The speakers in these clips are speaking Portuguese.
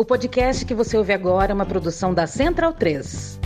O podcast que você ouve agora é uma produção da Central 3.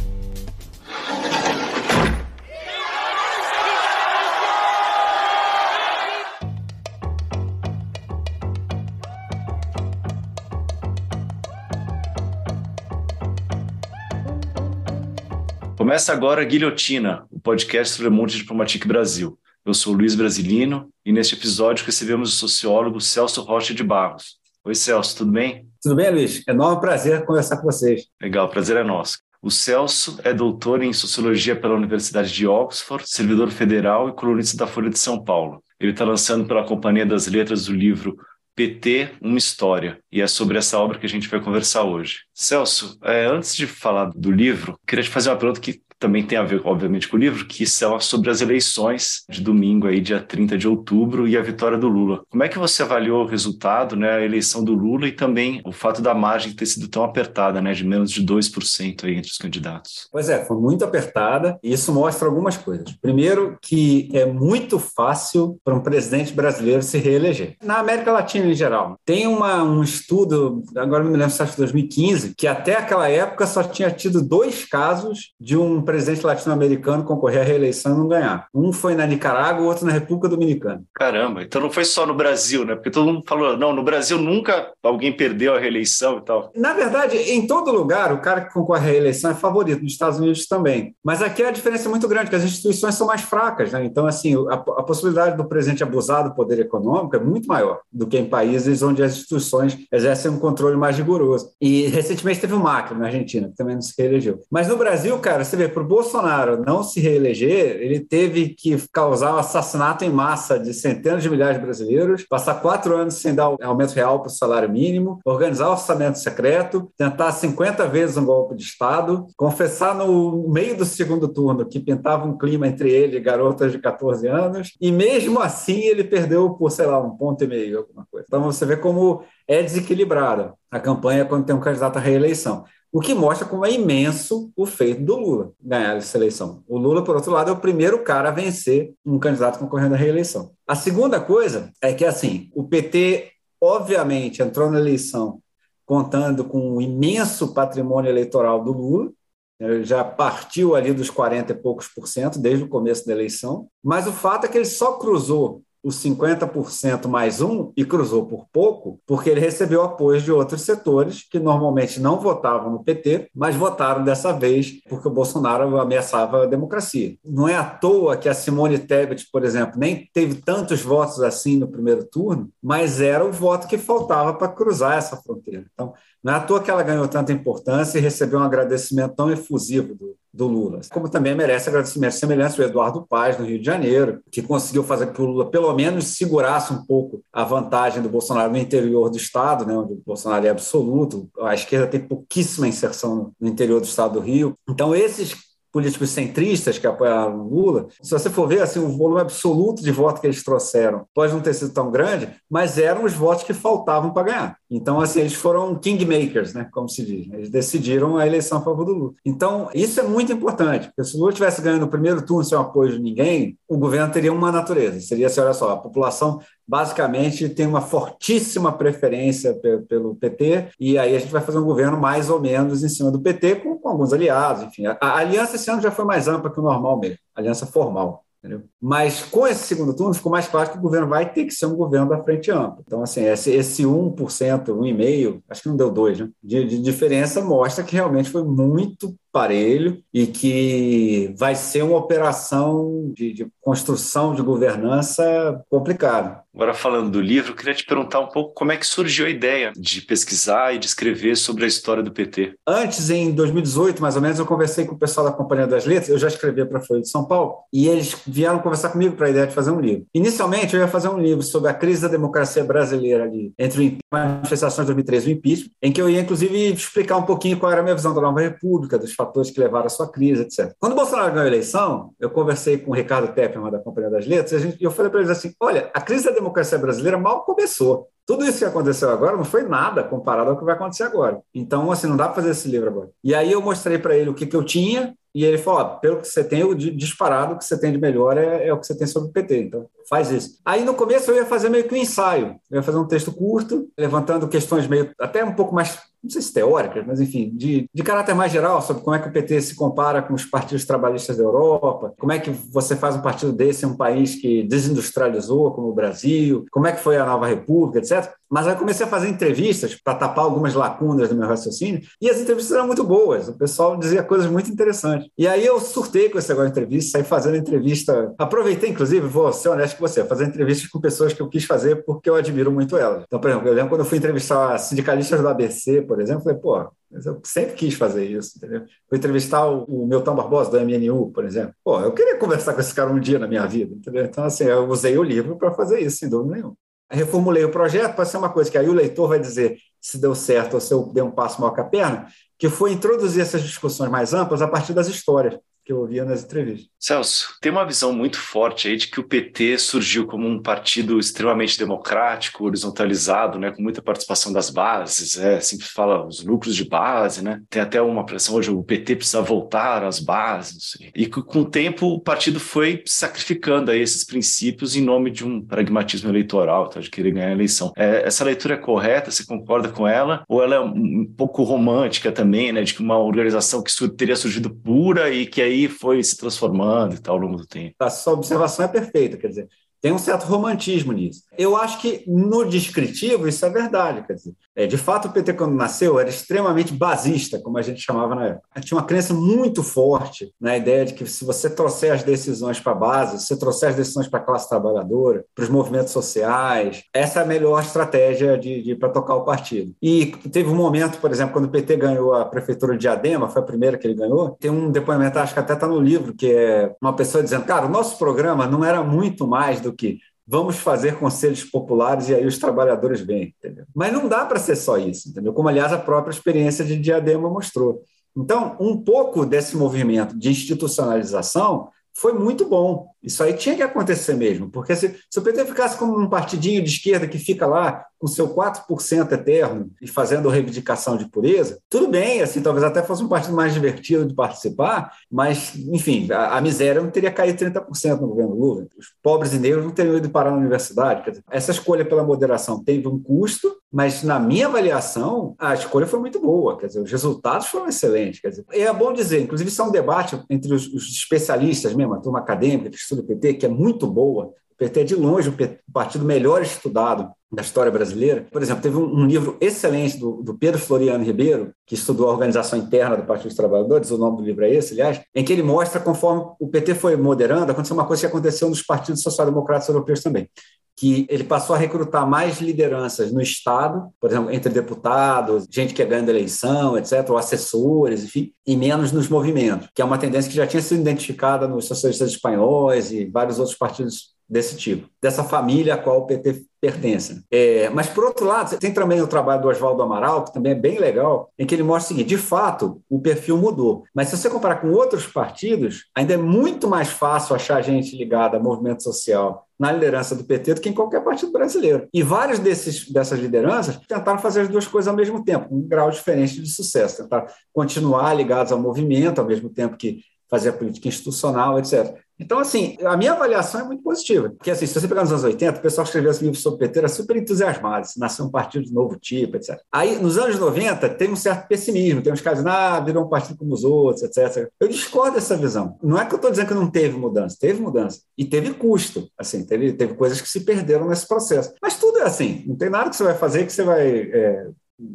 Começa agora a Guilhotina, o podcast sobre o Monde Diplomatique Brasil. Eu sou Luiz Brasilino e neste episódio recebemos o sociólogo Celso Rocha de Barros. Oi, Celso, tudo bem? Tudo bem, Luiz? Enorme prazer conversar com vocês. Legal, prazer é nosso. O Celso é doutor em Sociologia pela Universidade de Oxford, servidor federal e colunista da Folha de São Paulo. Ele está lançando pela Companhia das Letras o livro PT, uma história. E é sobre essa obra que a gente vai conversar hoje. Celso, é, antes de falar do livro, queria te fazer uma pergunta que também tem a ver, obviamente, com o livro, que são sobre as eleições de domingo, aí, dia 30 de outubro, e a vitória do Lula. Como é que você avaliou o resultado, né, a eleição do Lula e também o fato da margem ter sido tão apertada, né, de menos de 2% aí entre os candidatos? Pois é, foi muito apertada, e isso mostra algumas coisas. Primeiro, que é muito fácil para um presidente brasileiro se reeleger. Na América Latina, em geral, tem uma, um estudo, agora me lembro se acho 2015, que até aquela época só tinha tido dois casos de um presidente latino-americano concorrer à reeleição e não ganhar. Um foi na Nicarágua, o outro na República Dominicana. Caramba, então não foi só no Brasil, né? Porque todo mundo falou, não, no Brasil nunca alguém perdeu a reeleição e tal. Na verdade, em todo lugar, o cara que concorre à reeleição é favorito, nos Estados Unidos também. Mas aqui a diferença é muito grande, porque as instituições são mais fracas, né? Então, assim, a, a possibilidade do presidente abusar do poder econômico é muito maior do que em países onde as instituições exercem um controle mais rigoroso. E recentemente teve o Macri na Argentina, que também não se reelegeu. Mas no Brasil, cara, você vê, para o Bolsonaro não se reeleger, ele teve que causar o um assassinato em massa de centenas de milhares de brasileiros, passar quatro anos sem dar aumento real para o salário mínimo, organizar orçamento secreto, tentar 50 vezes um golpe de Estado, confessar no meio do segundo turno que pintava um clima entre ele e garotas de 14 anos, e mesmo assim ele perdeu por, sei lá, um ponto e meio, alguma coisa. Então você vê como é desequilibrada a campanha quando tem um candidato à reeleição. O que mostra como é imenso o feito do Lula ganhar essa eleição. O Lula, por outro lado, é o primeiro cara a vencer um candidato concorrendo à reeleição. A segunda coisa é que, assim, o PT, obviamente, entrou na eleição contando com um imenso patrimônio eleitoral do Lula, ele já partiu ali dos 40 e poucos por cento desde o começo da eleição, mas o fato é que ele só cruzou os 50% mais um e cruzou por pouco, porque ele recebeu apoio de outros setores que normalmente não votavam no PT, mas votaram dessa vez porque o Bolsonaro ameaçava a democracia. Não é à toa que a Simone Tebet, por exemplo, nem teve tantos votos assim no primeiro turno, mas era o voto que faltava para cruzar essa fronteira. Então, não é à toa que ela ganhou tanta importância e recebeu um agradecimento tão efusivo do, do Lula. Como também merece agradecimento semelhante ao Eduardo Paz, no Rio de Janeiro, que conseguiu fazer que o Lula, pelo menos, segurasse um pouco a vantagem do Bolsonaro no interior do Estado, né, onde o Bolsonaro é absoluto. A esquerda tem pouquíssima inserção no interior do Estado do Rio. Então, esses políticos centristas que apoiaram o Lula, se você for ver assim, o volume absoluto de votos que eles trouxeram pode não ter sido tão grande, mas eram os votos que faltavam para ganhar. Então, assim, eles foram kingmakers, né, como se diz. Né? Eles decidiram a eleição a favor do Lula. Então, isso é muito importante, porque se o Lula tivesse ganhando no primeiro turno sem o apoio de ninguém, o governo teria uma natureza. Seria assim, olha só, a população basicamente tem uma fortíssima preferência pelo PT, e aí a gente vai fazer um governo mais ou menos em cima do PT, com, com alguns aliados, enfim. A, a, aliança esse ano já foi mais ampla que o normal mesmo, aliança formal. Entendeu? Mas com esse segundo turno ficou mais claro que o governo vai ter que ser um governo da frente ampla. Então, assim, esse, esse 1%, 1,5%, acho que não deu 2%, né? de, de diferença mostra que realmente foi muito parelho e que vai ser uma operação de, de construção de governança complicada. Agora, falando do livro, eu queria te perguntar um pouco como é que surgiu a ideia de pesquisar e de escrever sobre a história do PT. Antes, em 2018, mais ou menos, eu conversei com o pessoal da Companhia das Letras, eu já escrevia para a Folha de São Paulo, e eles vieram conversar comigo para a ideia de fazer um livro. Inicialmente, eu ia fazer um livro sobre a crise da democracia brasileira ali, entre manifestações de 2013 e o impeachment, em que eu ia, inclusive, explicar um pouquinho qual era a minha visão da nova república, dos fatores que levaram à sua crise, etc. Quando o Bolsonaro ganhou a eleição, eu conversei com o Ricardo Tepperman, da Companhia das Letras, e eu falei para eles assim: olha, a crise da democracia brasileira mal começou. Tudo isso que aconteceu agora não foi nada comparado ao que vai acontecer agora. Então, assim, não dá para fazer esse livro agora. E aí eu mostrei para ele o que, que eu tinha, e ele falou: ó, pelo que você tem, o disparado que você tem de melhor é, é, o que você tem sobre o PT. Então, faz isso. Aí no começo eu ia fazer meio que um ensaio. Eu ia fazer um texto curto, levantando questões meio até um pouco mais não sei se teóricas, mas enfim, de, de caráter mais geral, sobre como é que o PT se compara com os partidos trabalhistas da Europa, como é que você faz um partido desse em um país que desindustrializou, como o Brasil, como é que foi a nova república, etc. Mas aí comecei a fazer entrevistas para tapar algumas lacunas do meu raciocínio, e as entrevistas eram muito boas, o pessoal dizia coisas muito interessantes. E aí eu surtei com esse negócio de entrevista, saí fazendo entrevista. Aproveitei, inclusive, vou ser honesto com você, fazer entrevistas com pessoas que eu quis fazer porque eu admiro muito elas. Então, por exemplo, eu lembro quando eu fui entrevistar sindicalistas do ABC, por exemplo, falei, pô, mas eu sempre quis fazer isso, entendeu? Fui entrevistar o, o Milton Barbosa, do MNU, por exemplo. Pô, eu queria conversar com esse cara um dia na minha vida, entendeu? Então, assim, eu usei o livro para fazer isso, sem dúvida nenhuma reformulei o projeto para ser uma coisa que aí o leitor vai dizer se deu certo ou se eu dei um passo maior que a perna, que foi introduzir essas discussões mais amplas a partir das histórias eu ouvia nas entrevistas. Celso, tem uma visão muito forte aí de que o PT surgiu como um partido extremamente democrático, horizontalizado, né, com muita participação das bases, é, sempre fala os núcleos de base, né? Tem até uma pressão hoje o PT precisa voltar às bases. E com o tempo o partido foi sacrificando aí esses princípios em nome de um pragmatismo eleitoral, tá, de querer ganhar a eleição. É, essa leitura é correta? Você concorda com ela? Ou ela é um pouco romântica também, né, de que uma organização que teria surgido pura e que aí foi se transformando e tal ao longo do tempo. A sua observação é perfeita, quer dizer, tem um certo romantismo nisso. Eu acho que no descritivo isso é verdade. Quer dizer, é, de fato, o PT, quando nasceu, era extremamente basista, como a gente chamava na época. Tinha uma crença muito forte na ideia de que se você trouxer as decisões para a base, se você trouxer as decisões para a classe trabalhadora, para os movimentos sociais, essa é a melhor estratégia de, de para tocar o partido. E teve um momento, por exemplo, quando o PT ganhou a prefeitura de Diadema, foi a primeira que ele ganhou, tem um depoimento, acho que até está no livro, que é uma pessoa dizendo, cara, o nosso programa não era muito mais do que vamos fazer conselhos populares e aí os trabalhadores vêm. Entendeu? Mas não dá para ser só isso, entendeu? como, aliás, a própria experiência de Diadema mostrou. Então, um pouco desse movimento de institucionalização foi muito bom. Isso aí tinha que acontecer mesmo, porque se, se o PT ficasse como um partidinho de esquerda que fica lá com seu 4% eterno e fazendo reivindicação de pureza, tudo bem, assim, talvez até fosse um partido mais divertido de participar, mas, enfim, a, a miséria não teria caído 30% no governo Lula. Os pobres e negros não teriam ido parar na universidade. Dizer, essa escolha pela moderação teve um custo, mas, na minha avaliação, a escolha foi muito boa. Quer dizer, os resultados foram excelentes. Quer dizer, é bom dizer, inclusive, isso é um debate entre os, os especialistas mesmo, a turma acadêmica que estuda o PT, que é muito boa. O PT é, de longe, o partido melhor estudado da história brasileira. Por exemplo, teve um, livro excelente do, do, Pedro Floriano Ribeiro, que estudou a organização interna do Partido dos Trabalhadores, o nome do livro é esse, aliás, em que ele mostra, conforme o PT foi moderando, aconteceu uma coisa que aconteceu nos partidos social-democratas europeus também que ele passou a recrutar mais lideranças no Estado, por exemplo, entre deputados, gente que é ganhando eleição, etc., ou assessores, enfim, e menos nos movimentos, que é uma tendência que já tinha sido identificada nos socialistas espanhóis e vários outros partidos desse tipo, dessa família a qual o PT pertence. É, mas, por outro lado, tem também o trabalho do Oswaldo Amaral, que também é bem legal, em que ele mostra o seguinte: de fato, o perfil mudou. Mas se você comparar com outros partidos, ainda é muito mais fácil achar gente ligada a movimento social na liderança do PT do que em qualquer partido brasileiro. E várias desses, dessas lideranças tentaram fazer as duas coisas ao mesmo tempo, com um grau diferente de sucesso, tentar continuar ligados ao movimento, ao mesmo tempo que fazer política institucional, etc. Então, assim, a minha avaliação é muito positiva. Porque, assim, se você pegar nos anos 80, o pessoal que escreveu esse livro sobre PT era super entusiasmado, se nasceu um partido de novo tipo, etc. Aí, nos anos 90, tem um certo pessimismo, tem uns casos, ah, virou um partido como os outros, etc. Eu discordo dessa visão. Não é que eu estou dizendo que não teve mudança, teve mudança. E teve custo, assim, teve, teve coisas que se perderam nesse processo. Mas tudo é assim, não tem nada que você vai fazer que você vai é,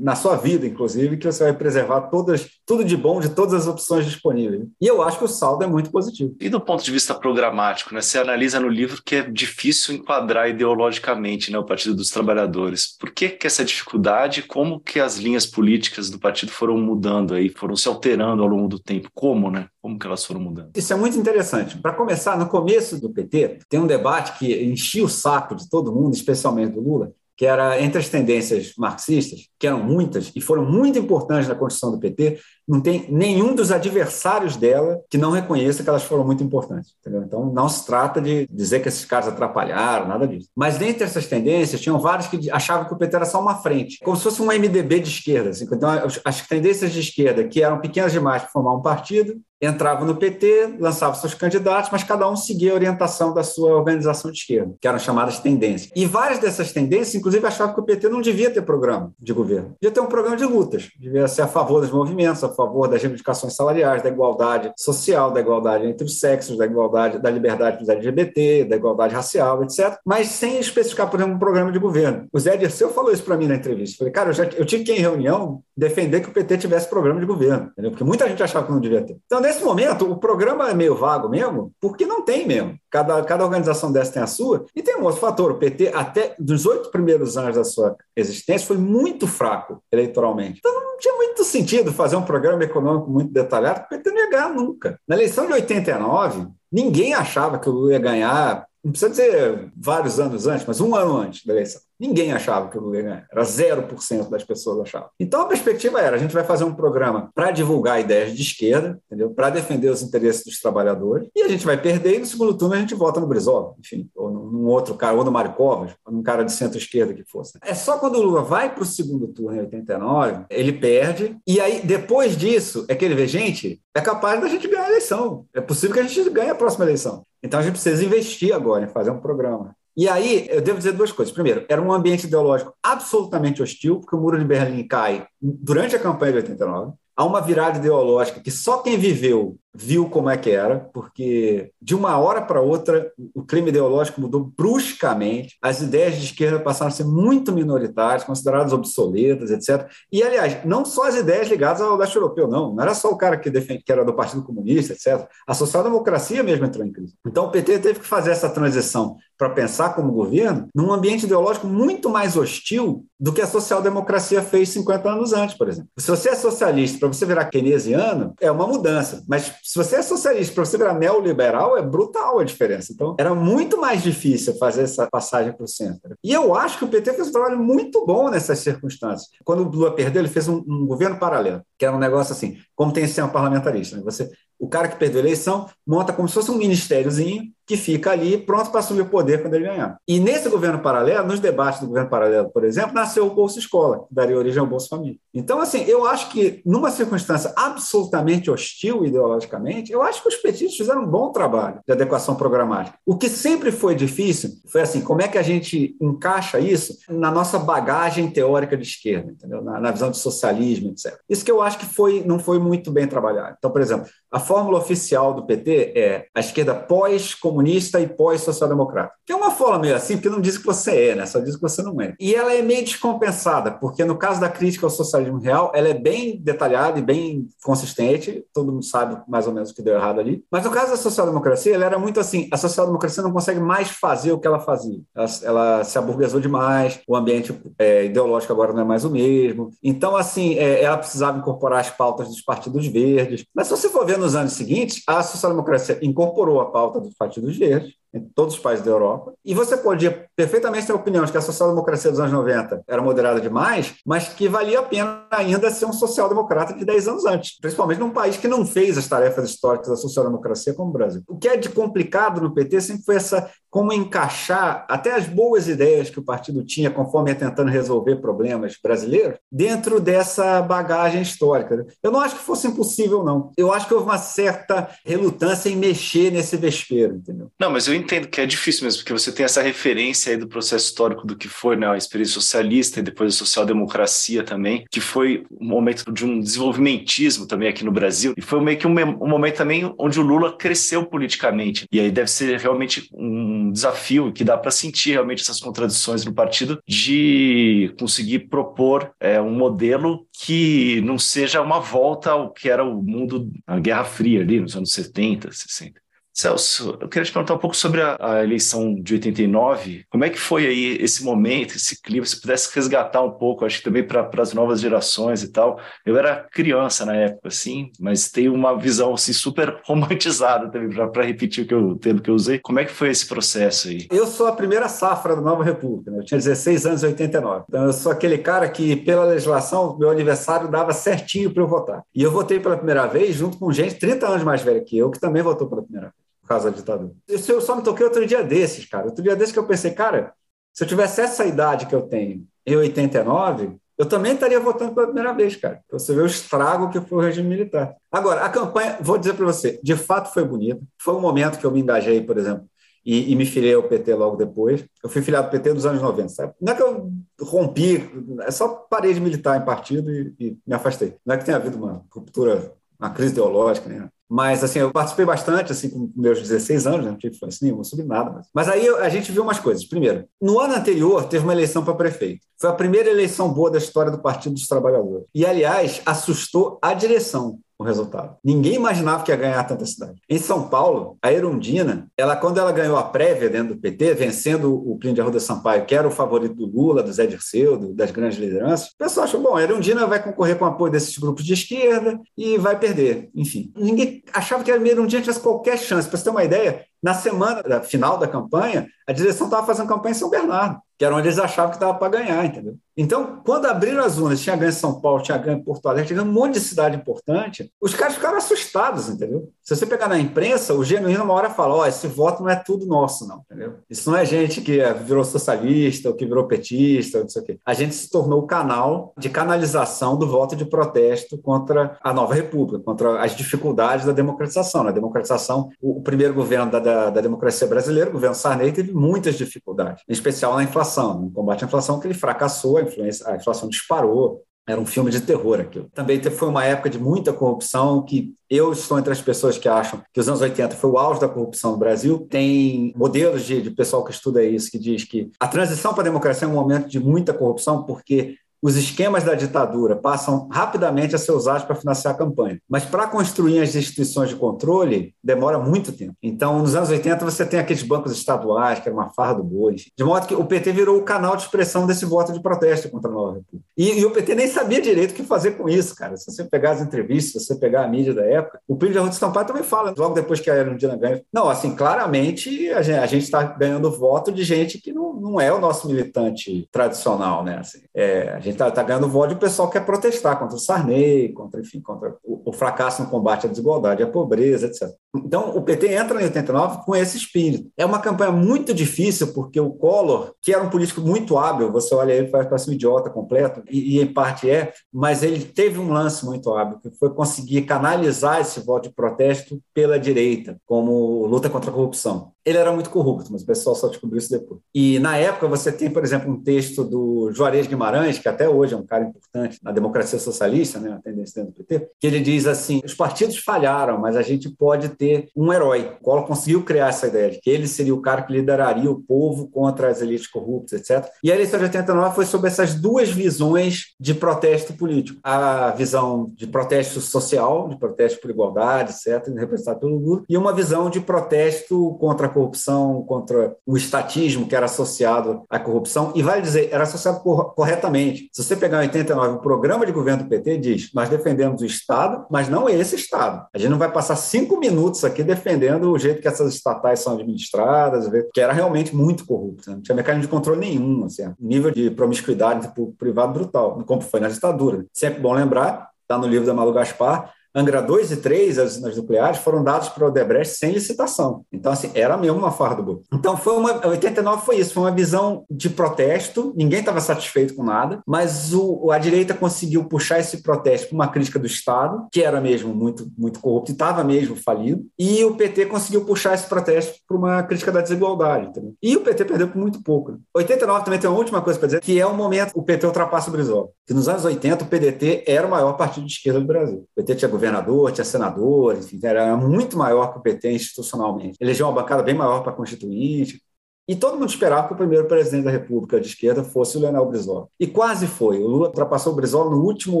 na sua vida, inclusive, que você vai preservar todas, tudo de bom de todas as opções disponíveis. E eu acho que o saldo é muito positivo. E do ponto de vista programático, né? Você analisa no livro que é difícil enquadrar ideologicamente né, o Partido dos Trabalhadores. Por que, que essa dificuldade? Como que as linhas políticas do partido foram mudando aí, foram se alterando ao longo do tempo? Como, né? Como que elas foram mudando? Isso é muito interessante. Para começar, no começo do PT, tem um debate que enchia o saco de todo mundo, especialmente do Lula, que era entre as tendências marxistas, que eram muitas e foram muito importantes na construção do PT, não tem nenhum dos adversários dela que não reconheça que elas foram muito importantes. Entendeu? Então, não se trata de dizer que esses caras atrapalharam, nada disso. Mas dentre essas tendências, tinham vários que achavam que o PT era só uma frente, como se fosse um MDB de esquerda. Assim. Então, as tendências de esquerda, que eram pequenas demais para formar um partido, entrava no PT, lançava seus candidatos, mas cada um seguia a orientação da sua organização de esquerda, que eram chamadas tendências. E várias dessas tendências, inclusive, achavam que o PT não devia ter programa de governo, devia ter um programa de lutas, devia ser a favor dos movimentos, a favor das reivindicações salariais, da igualdade social, da igualdade entre os sexos, da igualdade, da liberdade dos LGBT, da igualdade racial, etc., mas sem especificar, por exemplo, um programa de governo. O Zé Dirceu falou isso para mim na entrevista. Falei, cara, eu, já, eu tive que ir em reunião defender que o PT tivesse programa de governo, entendeu? porque muita gente achava que não devia ter. Então, nesse momento, o programa é meio vago mesmo, porque não tem mesmo. Cada, cada organização dessa tem a sua. E tem um outro fator: o PT, até dos oito primeiros anos da sua existência, foi muito fraco eleitoralmente. Então, não tinha muito sentido fazer um programa econômico muito detalhado, porque não ia ganhar nunca. Na eleição de 89, ninguém achava que o Lula ia ganhar não precisa dizer vários anos antes, mas um ano antes da eleição. Ninguém achava que o Lula ia ganhar. Era 0% das pessoas achavam. Então a perspectiva era: a gente vai fazer um programa para divulgar ideias de esquerda, entendeu? Para defender os interesses dos trabalhadores, e a gente vai perder, e no segundo turno a gente vota no Brizola, enfim, ou num outro cara, ou no Mário Covas, num cara de centro-esquerda que fosse. É só quando o Lula vai para o segundo turno em 89, ele perde, e aí depois disso é que ele vê, gente, é capaz da gente ganhar a eleição. É possível que a gente ganhe a próxima eleição. Então a gente precisa investir agora em fazer um programa. E aí, eu devo dizer duas coisas. Primeiro, era um ambiente ideológico absolutamente hostil, porque o Muro de Berlim cai durante a campanha de 89. Há uma virada ideológica que só quem viveu viu como é que era, porque de uma hora para outra o clima ideológico mudou bruscamente, as ideias de esquerda passaram a ser muito minoritárias, consideradas obsoletas, etc. E, aliás, não só as ideias ligadas ao leste europeu, não. Não era só o cara que, defende, que era do Partido Comunista, etc. A social-democracia mesmo entrou em crise. Então, o PT teve que fazer essa transição para pensar como governo num ambiente ideológico muito mais hostil do que a social-democracia fez 50 anos antes, por exemplo. Se você é socialista, para você virar keynesiano, é uma mudança, mas se você é socialista, para você virar neoliberal, é brutal a diferença. Então, era muito mais difícil fazer essa passagem para o centro. E eu acho que o PT fez um trabalho muito bom nessas circunstâncias. Quando o Lula perdeu, ele fez um, um governo paralelo, que era um negócio assim, como tem sistema parlamentarista. Né? Você o cara que perdeu a eleição monta como se fosse um ministériozinho que fica ali pronto para assumir o poder quando ele ganhar. E nesse governo paralelo, nos debates do governo paralelo, por exemplo, nasceu o Bolsa Escola, que daria origem ao Bolsa Família. Então, assim, eu acho que numa circunstância absolutamente hostil ideologicamente, eu acho que os petistas fizeram um bom trabalho de adequação programática. O que sempre foi difícil foi assim, como é que a gente encaixa isso na nossa bagagem teórica de esquerda, entendeu? Na, na visão de socialismo, etc. Isso que eu acho que foi, não foi muito bem trabalhado. Então, por exemplo, a fórmula oficial do PT é a esquerda pós-comunista e pós-social-democrata. Que é uma fórmula meio assim, porque não diz que você é, né? Só diz que você não é. E ela é meio descompensada, porque no caso da crítica ao socialismo real, ela é bem detalhada e bem consistente, todo mundo sabe mais ou menos o que deu errado ali. Mas no caso da social-democracia, ela era muito assim, a social-democracia não consegue mais fazer o que ela fazia. Ela, ela se aburguesou demais, o ambiente é, ideológico agora não é mais o mesmo. Então, assim, é, ela precisava incorporar as pautas dos partidos verdes. Mas se você for ver nos anos seguintes, a social-democracia incorporou a pauta dos partidos verdes, em todos os países da Europa. E você podia perfeitamente ter a opinião de que a social-democracia dos anos 90 era moderada demais, mas que valia a pena ainda ser um social-democrata de 10 anos antes, principalmente num país que não fez as tarefas históricas da social-democracia como o Brasil. O que é de complicado no PT sempre foi essa como encaixar até as boas ideias que o partido tinha conforme ia tentando resolver problemas brasileiros dentro dessa bagagem histórica. Eu não acho que fosse impossível, não. Eu acho que houve uma certa relutância em mexer nesse vespeiro, entendeu? Não, mas eu entendo que é difícil mesmo, porque você tem essa referência aí do processo histórico do que foi né, a experiência socialista e depois a social-democracia também, que foi um momento de um desenvolvimentismo também aqui no Brasil, e foi meio que um, um momento também onde o Lula cresceu politicamente. E aí deve ser realmente um desafio que dá para sentir realmente essas contradições no partido de conseguir propor é, um modelo que não seja uma volta ao que era o mundo, a Guerra Fria ali nos anos 70, 60. Celso, eu queria te perguntar um pouco sobre a, a, eleição de 89. Como é que foi aí esse momento, esse clima? Se pudesse resgatar um pouco, acho que também para as novas gerações e tal. Eu era criança na época, assim, mas tenho uma visão assim, super romantizada também, para repetir o que eu, termo que eu usei. Como é que foi esse processo aí? Eu sou a primeira safra da Nova República. Né? Eu tinha 16 anos em 89. Então, eu sou aquele cara que, pela legislação, meu aniversário dava certinho para eu votar. E eu votei pela primeira vez junto com gente 30 anos mais velha que eu, que também votou pela primeira vez por causa da ditadura. Eu só me toquei outro dia desses, cara. Outro dia desses que eu pensei, cara, se eu tivesse essa idade que eu tenho em 89, eu também estaria votando pela primeira vez, cara. Você ver o estrago que foi o regime militar. Agora, a campanha, vou dizer para você, de fato foi bonita. Foi um momento que eu me engajei, por exemplo, e, e, me filiei ao PT logo depois. Eu fui filiado ao PT dos anos 90, sabe? Não é que eu rompi, é só parei de militar em partido e, e me afastei. Não é que tenha havido uma ruptura, uma crise ideológica, né? Mas, assim, eu participei bastante, assim, com meus 16 anos, né? não tive influência nenhuma sobre nada. Mas... mas aí a gente viu umas coisas. Primeiro, no ano anterior, teve uma eleição para prefeito. Foi a primeira eleição boa da história do Partido dos Trabalhadores. E, aliás, assustou a direção o resultado. Ninguém imaginava que ia ganhar tanta cidade. Em São Paulo, a Erundina, ela, quando ela ganhou a prévia dentro do PT, vencendo o Plínio de Arruda Sampaio, que era o favorito do Lula, do Zé Dirceu, do, das grandes lideranças, o pessoal achou, bom, a Erundina vai concorrer com o apoio desses grupos de esquerda e vai perder. Enfim, ninguém achava que a Erundina tivesse qualquer chance. Para você ter uma ideia, na semana da final da campanha, a direção estava fazendo campanha em São Bernardo, que era onde eles achavam que estava para ganhar, entendeu? Então, quando abriram as urnas, tinha ganho São Paulo, tinha ganho Porto Alegre, tinha ganho um monte de cidade importante, os caras ficaram assustados, entendeu? Se você pegar na imprensa, o genuíno uma hora fala, ó, oh, esse voto não é tudo nosso, não, entendeu? Isso não é gente que virou socialista ou que virou petista, ou não sei o quê. A gente se tornou o canal de canalização do voto de protesto contra a nova república, contra as dificuldades da democratização. Na democratização, o primeiro governo da, da, da democracia brasileira, o governo Sarney, teve muitas dificuldades, em especial na inflação, no combate à inflação, que ele fracassou, a, a inflação disparou, era um filme de terror aquilo. Também foi uma época de muita corrupção que eu estou entre as pessoas que acham que os anos 80 foi o auge da corrupção no Brasil. Tem modelos de, de pessoal que estuda isso que diz que a transição para a democracia é um momento de muita corrupção porque os esquemas da ditadura passam rapidamente a ser usados para financiar a campanha. Mas para construir as instituições de controle, demora muito tempo. Então, nos anos 80, você tem aqueles bancos estaduais, que era uma farra do boi. De modo que o PT virou o canal de expressão desse voto de protesto contra a nova república. E, e o PT nem sabia direito o que fazer com isso, cara. Se você pegar as entrevistas, se você pegar a mídia da época, o Plínio de Arruda Sampaio também fala, logo depois que a Erundina ganha. Não, assim, claramente a gente está ganhando voto de gente que não, não é o nosso militante tradicional, né? Assim, é, a gente gente está tá ganhando voto e o pessoal quer protestar contra o Sarney, contra, enfim, contra o, o, fracasso no combate à desigualdade, à pobreza, etc. Então, o PT entra em 89 com esse espírito. É uma campanha muito difícil, porque o Collor, que era um político muito hábil, você olha ele parece um idiota completo, e, e em parte é, mas ele teve um lance muito hábil, que foi conseguir canalizar esse voto de protesto pela direita, como luta contra a corrupção. Ele era muito corrupto, mas o pessoal só descobriu isso depois. E na época você tem, por exemplo, um texto do Juarez Guimarães, que até hoje é um cara importante na democracia socialista, né, a tendência dentro do PT, que ele diz assim: os partidos falharam, mas a gente pode ter um herói. O Collor conseguiu criar essa ideia de que ele seria o cara que lideraria o povo contra as elites corruptas, etc. E a eleição de 89 foi sobre essas duas visões de protesto político: a visão de protesto social, de protesto por igualdade, etc., representado pelo Lula, e uma visão de protesto contra corrupção, contra o estatismo que era associado à corrupção. E vale dizer, era associado corretamente. Se você pegar em 89, o programa de governo do PT diz: nós defendemos o Estado, mas não esse Estado. A gente não vai passar cinco minutos aqui defendendo o jeito que essas estatais são administradas, que era realmente muito corrupto. Né? Não tinha mecanismo de controle nenhum, assim, nível de promiscuidade tipo, privado brutal, como foi na ditadura. Sempre bom lembrar, está no livro da Malu Gaspar, Angra 2 e 3, as usinas nucleares, foram dados para o Odebrecht sem licitação. Então, assim, era mesmo uma farra do boi. Então, foi uma, 89 foi isso, foi uma visão de protesto, ninguém estava satisfeito com nada, mas o, a direita conseguiu puxar esse protesto para uma crítica do Estado, que era mesmo muito, muito corrupto e estava mesmo falido, e o PT conseguiu puxar esse protesto para uma crítica da desigualdade. Entendeu? E o PT perdeu por muito pouco. 89 também tem uma última coisa para dizer, que é o momento o PT ultrapassa o Brizola. Que nos anos 80 o PDT era o maior partido de esquerda do Brasil. O PT tinha governador, tinha senador, enfim, era muito maior que o PT institucionalmente. Elegeu uma bancada bem maior para constituinte. E todo mundo esperava que o primeiro presidente da República de esquerda fosse o Leonel Brizola. E quase foi. O Lula ultrapassou o Brizola no último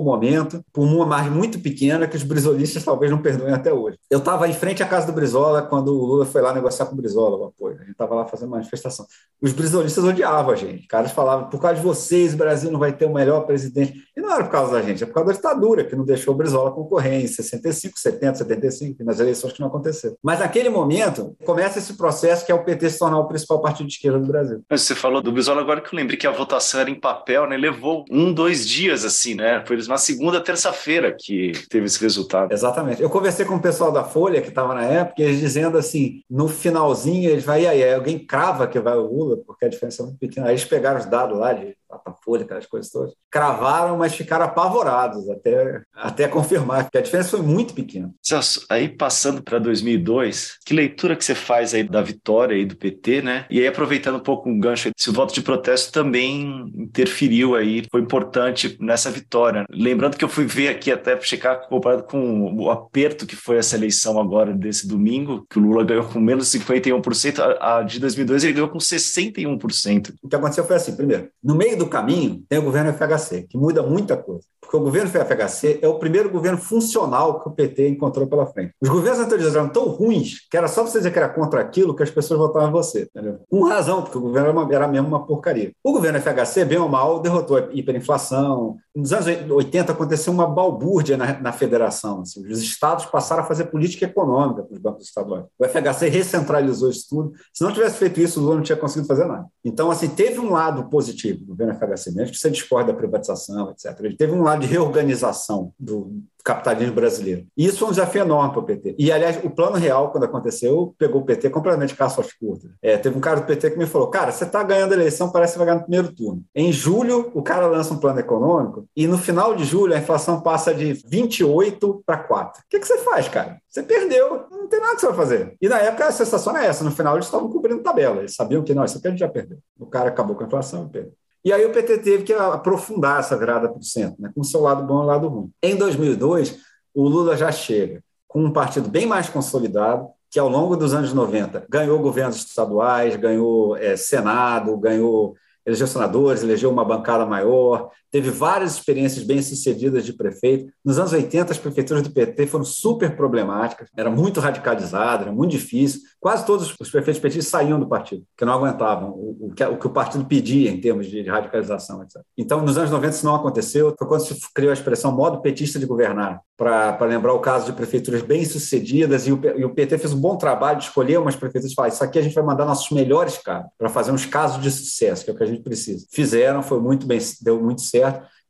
momento, por uma margem muito pequena, que os brizolistas talvez não perdoem até hoje. Eu estava em frente à casa do Brizola quando o Lula foi lá negociar com o Brizola o apoio. A gente estava lá fazendo manifestação. Os brizolistas odiavam a gente. Os caras falavam, por causa de vocês, o Brasil não vai ter o melhor presidente. E não era por causa da gente, é por causa da ditadura, que não deixou o Brizola concorrer em 65, 70, 75, nas eleições que não aconteceram. Mas naquele momento, começa esse processo que é o PT se tornar o principal partido de esquerda do Brasil. Você falou do Brizola agora que eu lembrei que a votação era em papel, né? Levou um, dois dias, assim, né? Foi uma segunda, terça-feira que teve esse resultado. Exatamente. Eu conversei com o pessoal da Folha, que estava na época, e eles dizendo assim, no finalzinho, eles vai, e aí, alguém crava que vai o Lula, porque a diferença é muito pequena. Aí eles pegaram os dados lá de Datafolha, aquelas coisas todas. Cravaram, mas ficaram apavorados até, até confirmar, que a diferença foi muito pequena. Celso, aí passando para 2002, que leitura que você faz aí da vitória aí do PT, né? E aí aproveitando um pouco um gancho, se o voto de protesto também interferiu aí, foi importante nessa vitória. Lembrando que eu fui ver aqui até checar comparado com o aperto que foi essa eleição agora desse domingo, que o Lula ganhou com menos 51%, a, a de 2002 ele ganhou com 61%. O que aconteceu foi assim, primeiro, no meio do caminho tem o governo FHC, que muda muita coisa. Porque o governo FHC é o primeiro governo funcional que o PT encontrou pela frente. Os governos anteriores eram tão ruins que era só você dizer que era contra aquilo que as pessoas votavam em você. Entendeu? Com razão, porque o governo era, uma, era mesmo uma porcaria. O governo FHC, bem ou mal, derrotou a hiperinflação. Nos anos 80 aconteceu uma balbúrdia na, na federação. Assim. Os estados passaram a fazer política econômica para os bancos estaduais. O FHC recentralizou isso tudo. Se não tivesse feito isso, o Lula não tinha conseguido fazer nada. Então, assim, teve um lado positivo do governo FHC, mesmo que você discorda da privatização, etc. Ele teve um lado de reorganização do, capitalismo brasileiro. E isso foi um desafio enorme para o PT. E, aliás, o plano real, quando aconteceu, pegou o PT completamente caço às curtas. É, teve um cara do PT que me falou, cara, você está ganhando a eleição, parece que vai ganhar no primeiro turno. Em julho, o cara lança um plano econômico e no final de julho a inflação passa de 28 para 4. O que, que você faz, cara? Você perdeu, não tem nada que você vai fazer. E na época a sensação é essa, no final eles estavam cumprindo tabela, eles sabiam que não, isso aqui a gente já perdeu. O cara acabou com a inflação e perdeu. E aí o PT teve que aprofundar essa virada para o centro, né, com o seu lado bom e o lado ruim. Em 2002, o Lula já chega com um partido bem mais consolidado, que ao longo dos anos 90 ganhou governos estaduais, ganhou é, Senado, ganhou elegeu senadores, elegeu uma bancada maior, teve várias experiências bem-sucedidas de prefeito. Nos anos 80, as prefeituras do PT foram super problemáticas, era muito radicalizado, era muito difícil. Quase todos os prefeitos petistas saíam do partido, porque não aguentavam o, o, que, o, que, o partido pedia em termos de radicalização, etc. Então, nos anos 90, isso não aconteceu. Foi quando se criou a expressão modo petista de governar, para lembrar o caso de prefeituras bem-sucedidas, e, e, o PT fez um bom trabalho de escolher umas prefeituras e falar: isso aqui a gente vai mandar nossos melhores casos, para fazer uns casos de sucesso, que é o que a gente precisa. Fizeram, foi muito bem, deu muito certo.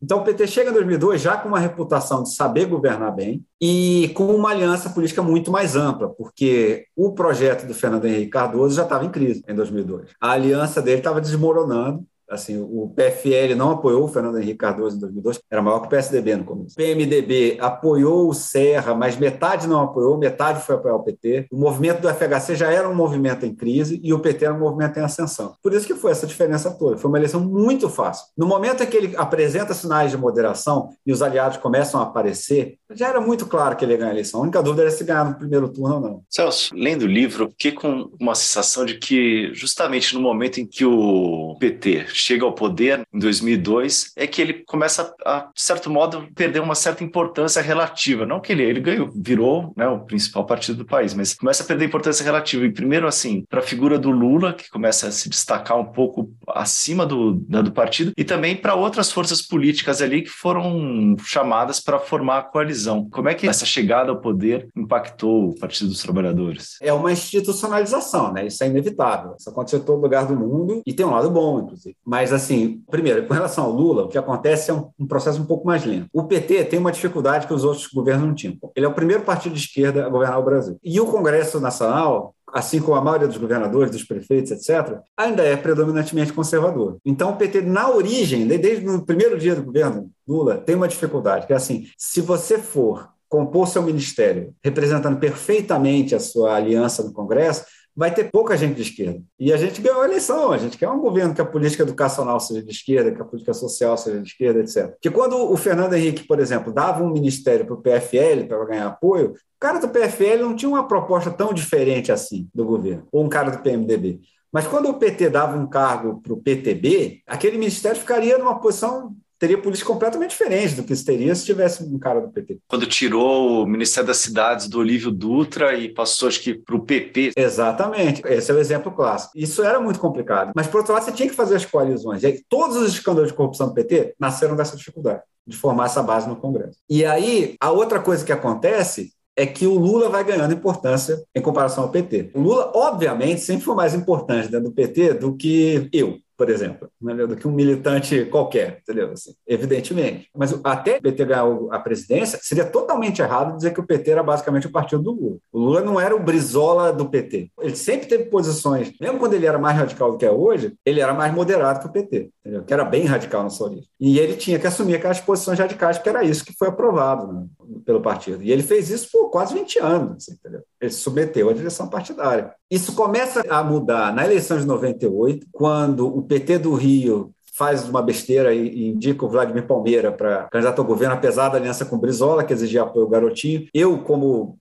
Então, o PT chega em 2002 já com uma reputação de saber governar bem e com uma aliança política muito mais ampla, porque o projeto do Fernando Henrique Cardoso já estava em crise em 2002. A aliança dele estava desmoronando Assim, o PFL não apoiou o Fernando Henrique Cardoso em 2002, era maior que o PSDB no começo. O PMDB apoiou o Serra, mas metade não apoiou, metade foi apoiar o PT. O movimento do FHC já era um movimento em crise e o PT era um movimento em ascensão. Por isso que foi essa diferença toda. Foi uma eleição muito fácil. No momento em que ele apresenta sinais de moderação e os aliados começam a aparecer, já era muito claro que ele ia ganhar a eleição. A única dúvida era se ganhar no primeiro turno ou não. Celso, lendo o livro, fiquei com uma sensação de que justamente no momento em que o PT chega ao poder em 2002 é que ele começa a, de certo modo, perder uma certa importância relativa. Não que ele, ele ganhou, virou né, o principal partido do país, mas começa a perder importância relativa. E primeiro, assim, para a figura do Lula, que começa a se destacar um pouco acima do, né, do partido, e também para outras forças políticas ali que foram chamadas para formar a coalizão. Como é que essa chegada ao poder impactou o Partido dos Trabalhadores? É uma institucionalização, né? Isso é inevitável. Isso aconteceu em todo lugar do mundo e tem um lado bom, inclusive. Mas, assim, primeiro, com relação ao Lula, o que acontece é um, um processo um pouco mais lento. O PT tem uma dificuldade que os outros governos não tinham. Ele é o primeiro partido de esquerda a governar o Brasil. E o Congresso Nacional assim como a maioria dos governadores, dos prefeitos, etc., ainda é predominantemente conservador. Então, o PT, na origem, desde o primeiro dia do governo Lula, tem uma dificuldade, que é assim, se você for compor seu ministério representando perfeitamente a sua aliança no Congresso, vai ter pouca gente de esquerda. E a gente ganhou a eleição, a gente quer um governo que a política educacional seja de esquerda, que a política social seja de esquerda, etc. Porque quando o Fernando Henrique, por exemplo, dava um ministério para o PFL para ganhar apoio, o cara do PFL não tinha uma proposta tão diferente assim do governo, ou um cara do PMDB. Mas quando o PT dava um cargo para o PTB, aquele ministério ficaria numa posição teria política completamente diferente do que se teria se tivesse um cara do PT. Quando tirou o Ministério das Cidades do Olívio Dutra e passou, acho que, para o PP. Exatamente. Esse é o exemplo clássico. Isso era muito complicado. Mas, por outro lado, você tinha que fazer as coalizões. E aí, todos os escândalos de corrupção do PT nasceram dessa dificuldade de formar essa base no Congresso. E aí, a outra coisa que acontece é que o Lula vai ganhando importância em comparação ao PT. O Lula, obviamente, sempre foi mais importante dentro do PT do que eu, por exemplo, né, do que um militante qualquer, entendeu? Assim, evidentemente. Mas até o PT ganhar a presidência, seria totalmente errado dizer que o PT era basicamente o partido do Lula. O Lula não era o Brizola do PT. Ele sempre teve posições, mesmo quando ele era mais radical do que é hoje, ele era mais moderado que o PT, entendeu? que era bem radical na sua origem. E ele tinha que assumir aquelas posições radicais, porque era isso que foi aprovado né, pelo partido. E ele fez isso por quase 20 anos, assim, entendeu? Ele se submeteu à direção partidária. Isso começa a mudar na eleição de 98, quando o PT do Rio faz uma besteira e, indica o Vladimir Palmeira para candidato ao governo, apesar da aliança com o Brizola, que exigia apoio ao garotinho. Eu, como